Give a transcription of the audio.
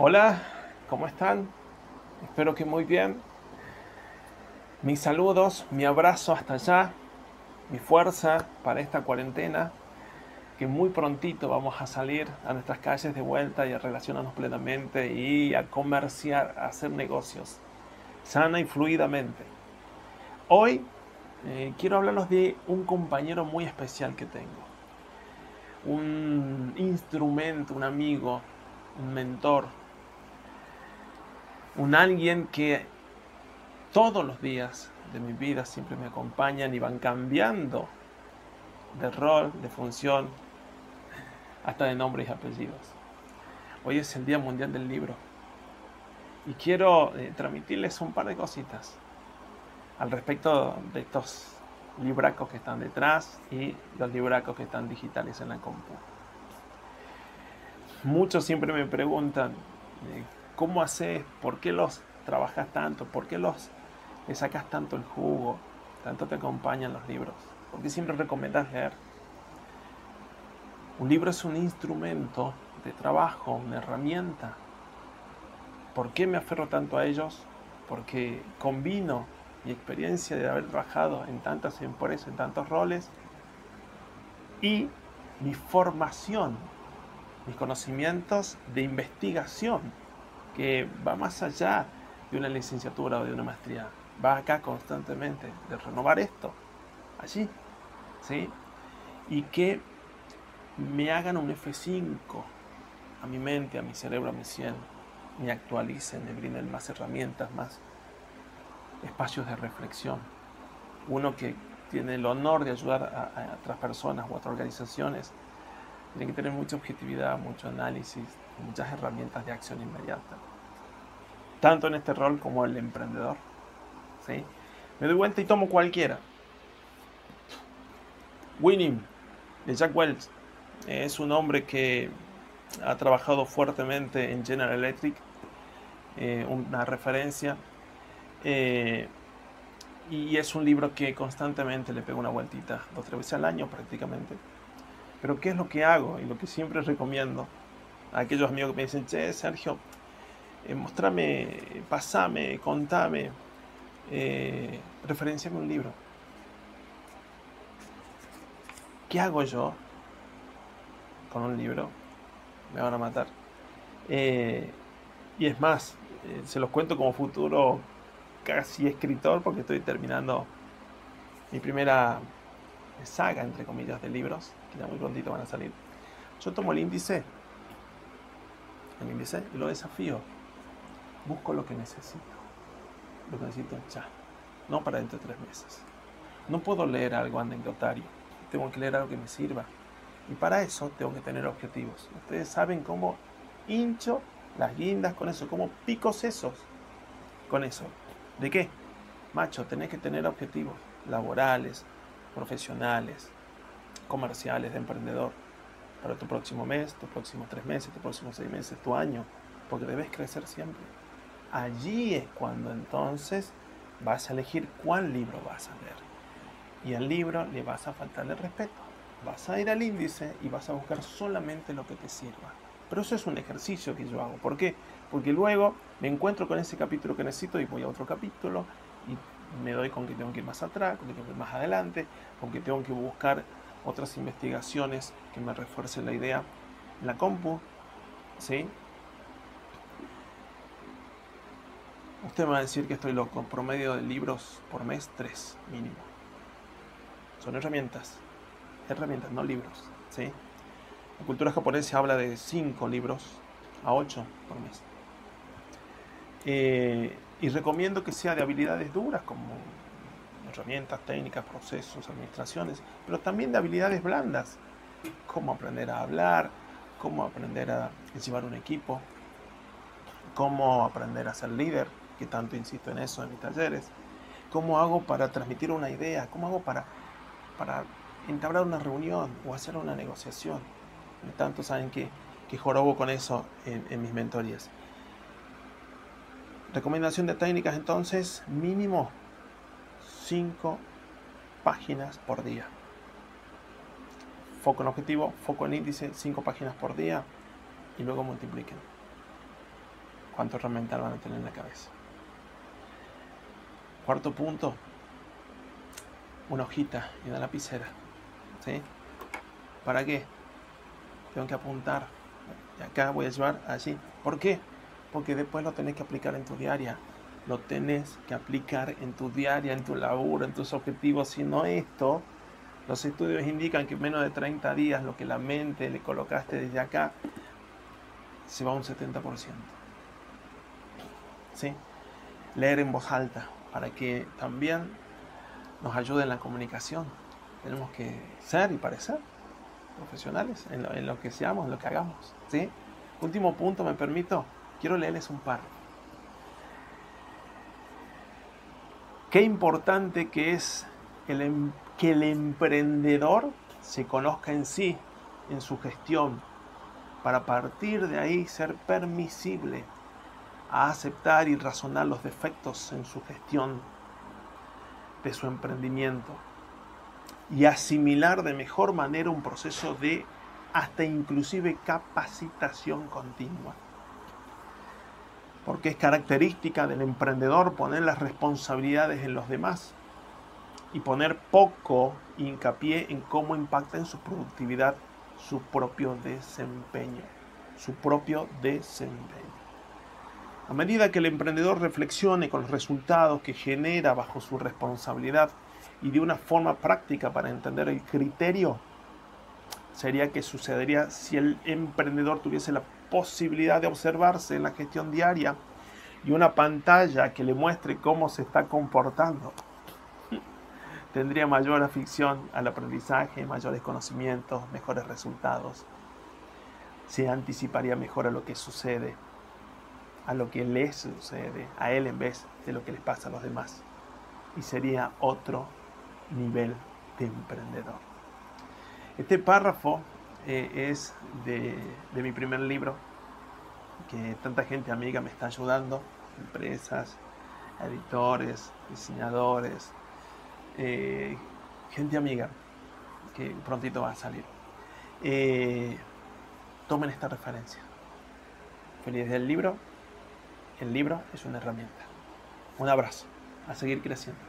Hola, ¿cómo están? Espero que muy bien. Mis saludos, mi abrazo hasta allá, mi fuerza para esta cuarentena, que muy prontito vamos a salir a nuestras calles de vuelta y a relacionarnos plenamente y a comerciar, a hacer negocios, sana y fluidamente. Hoy eh, quiero hablarles de un compañero muy especial que tengo, un instrumento, un amigo, un mentor, un alguien que todos los días de mi vida siempre me acompañan y van cambiando de rol, de función, hasta de nombres y apellidos. Hoy es el Día Mundial del Libro y quiero eh, transmitirles un par de cositas al respecto de estos libracos que están detrás y los libracos que están digitales en la compu. Muchos siempre me preguntan, eh, ¿Cómo haces? ¿Por qué los trabajas tanto? ¿Por qué los le sacas tanto el jugo? Tanto te acompañan los libros. ¿Por qué siempre recomiendas leer? Un libro es un instrumento de trabajo, una herramienta. ¿Por qué me aferro tanto a ellos? Porque combino mi experiencia de haber trabajado en tantas empresas, en tantos roles, y mi formación, mis conocimientos de investigación que va más allá de una licenciatura o de una maestría. Va acá constantemente de renovar esto, allí, ¿sí? Y que me hagan un F5 a mi mente, a mi cerebro, a mi cien, me actualicen, me brinden más herramientas, más espacios de reflexión. Uno que tiene el honor de ayudar a, otras personas a otras organizaciones, tiene que tener mucha objetividad, mucho análisis, muchas herramientas de acción inmediata. Tanto en este rol como el emprendedor. ¿sí? Me doy vuelta y tomo cualquiera. Winning, de Jack Welch, es un hombre que ha trabajado fuertemente en General Electric, eh, una referencia. Eh, y es un libro que constantemente le pego una vueltita, dos o tres veces al año prácticamente. Pero ¿qué es lo que hago? Y lo que siempre recomiendo a aquellos amigos que me dicen, che, Sergio, eh, mostrame, pasame, contame, eh, referenciame un libro. ¿Qué hago yo con un libro? Me van a matar. Eh, y es más, eh, se los cuento como futuro casi escritor porque estoy terminando mi primera saga, entre comillas, de libros, que ya muy prontito van a salir. Yo tomo el índice el índice y lo desafío. Busco lo que necesito. Lo que necesito ya. No para dentro de tres meses. No puedo leer algo anecdotario. Tengo que leer algo que me sirva. Y para eso tengo que tener objetivos. Ustedes saben cómo hincho las guindas con eso, cómo pico sesos con eso. ¿De qué? Macho, tenés que tener objetivos laborales, profesionales, comerciales, de emprendedor para tu próximo mes, tus próximos tres meses, tus próximos seis meses, tu año, porque debes crecer siempre. Allí es cuando entonces vas a elegir cuál libro vas a leer. Y al libro le vas a faltarle respeto. Vas a ir al índice y vas a buscar solamente lo que te sirva. Pero eso es un ejercicio que yo hago. ¿Por qué? Porque luego me encuentro con ese capítulo que necesito y voy a otro capítulo y me doy con que tengo que ir más atrás, con que tengo que ir más adelante, con que tengo que buscar otras investigaciones que me refuercen la idea. La compu, ¿sí? Usted me va a decir que estoy loco. Promedio de libros por mes, tres mínimo. Son herramientas. Herramientas, no libros. ¿sí? La cultura japonesa habla de cinco libros a ocho por mes. Eh, y recomiendo que sea de habilidades duras como herramientas, técnicas, procesos, administraciones, pero también de habilidades blandas, cómo aprender a hablar, cómo aprender a llevar un equipo, cómo aprender a ser líder, que tanto insisto en eso en mis talleres, cómo hago para transmitir una idea, cómo hago para, para entablar una reunión o hacer una negociación. Tanto saben que, que jorobo con eso en, en mis mentorías. Recomendación de técnicas entonces, mínimo 5 páginas por día. Foco en objetivo, foco en índice, 5 páginas por día y luego multipliquen. cuánto realmente van a tener en la cabeza. Cuarto punto, una hojita y una lapicera. ¿Sí? ¿Para qué? Tengo que apuntar. Y acá voy a llevar allí. ¿Por qué? Porque después lo tenés que aplicar en tu diaria. Lo tenés que aplicar en tu diaria, en tu laburo, en tus objetivos. Si no esto, los estudios indican que en menos de 30 días lo que la mente le colocaste desde acá se va a un 70%. ¿Sí? Leer en voz alta para que también nos ayude en la comunicación. Tenemos que ser y parecer profesionales en lo, que seamos, en lo que hagamos. ¿sí? Último punto, me permito, quiero leerles un par. Qué importante que es el, em, que el emprendedor se conozca en sí, en su gestión, para partir de ahí ser permisible a aceptar y razonar los defectos en su gestión de su emprendimiento y asimilar de mejor manera un proceso de hasta inclusive capacitación continua. Porque es característica del emprendedor poner las responsabilidades en los demás y poner poco hincapié en cómo impacta en su productividad su propio desempeño. Su propio desempeño. A medida que el emprendedor reflexione con los resultados que genera bajo su responsabilidad y de una forma práctica para entender el criterio, sería que sucedería si el emprendedor tuviese la posibilidad de observarse en la gestión diaria y una pantalla que le muestre cómo se está comportando. Tendría mayor afición al aprendizaje, mayores conocimientos, mejores resultados. Se anticiparía mejor a lo que sucede, a lo que le sucede a él en vez de lo que le pasa a los demás. Y sería otro nivel de emprendedor. Este párrafo eh, es de, de mi primer libro, que tanta gente amiga me está ayudando, empresas, editores, diseñadores, eh, gente amiga, que prontito va a salir. Eh, tomen esta referencia. Feliz del libro. El libro es una herramienta. Un abrazo. A seguir creciendo.